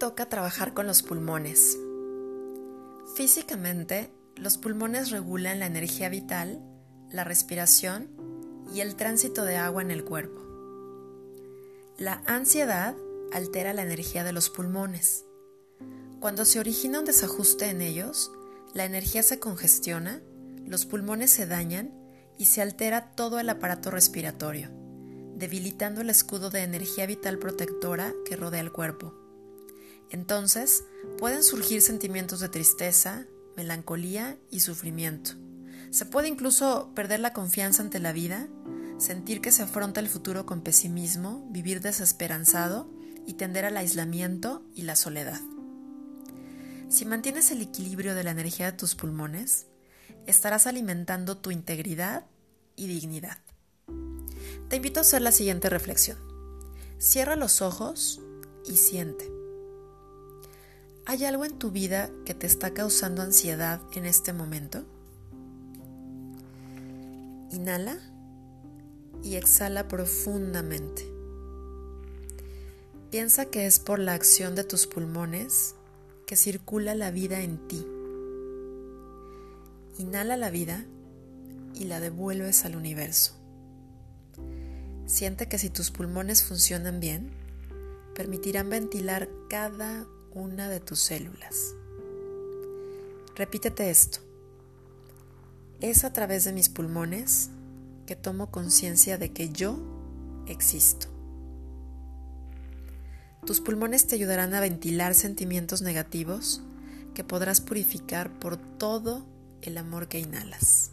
toca trabajar con los pulmones. Físicamente, los pulmones regulan la energía vital, la respiración y el tránsito de agua en el cuerpo. La ansiedad altera la energía de los pulmones. Cuando se origina un desajuste en ellos, la energía se congestiona, los pulmones se dañan y se altera todo el aparato respiratorio, debilitando el escudo de energía vital protectora que rodea el cuerpo. Entonces pueden surgir sentimientos de tristeza, melancolía y sufrimiento. Se puede incluso perder la confianza ante la vida, sentir que se afronta el futuro con pesimismo, vivir desesperanzado y tender al aislamiento y la soledad. Si mantienes el equilibrio de la energía de tus pulmones, estarás alimentando tu integridad y dignidad. Te invito a hacer la siguiente reflexión. Cierra los ojos y siente. ¿Hay algo en tu vida que te está causando ansiedad en este momento? Inhala y exhala profundamente. Piensa que es por la acción de tus pulmones que circula la vida en ti. Inhala la vida y la devuelves al universo. Siente que si tus pulmones funcionan bien, permitirán ventilar cada una de tus células. Repítete esto. Es a través de mis pulmones que tomo conciencia de que yo existo. Tus pulmones te ayudarán a ventilar sentimientos negativos que podrás purificar por todo el amor que inhalas.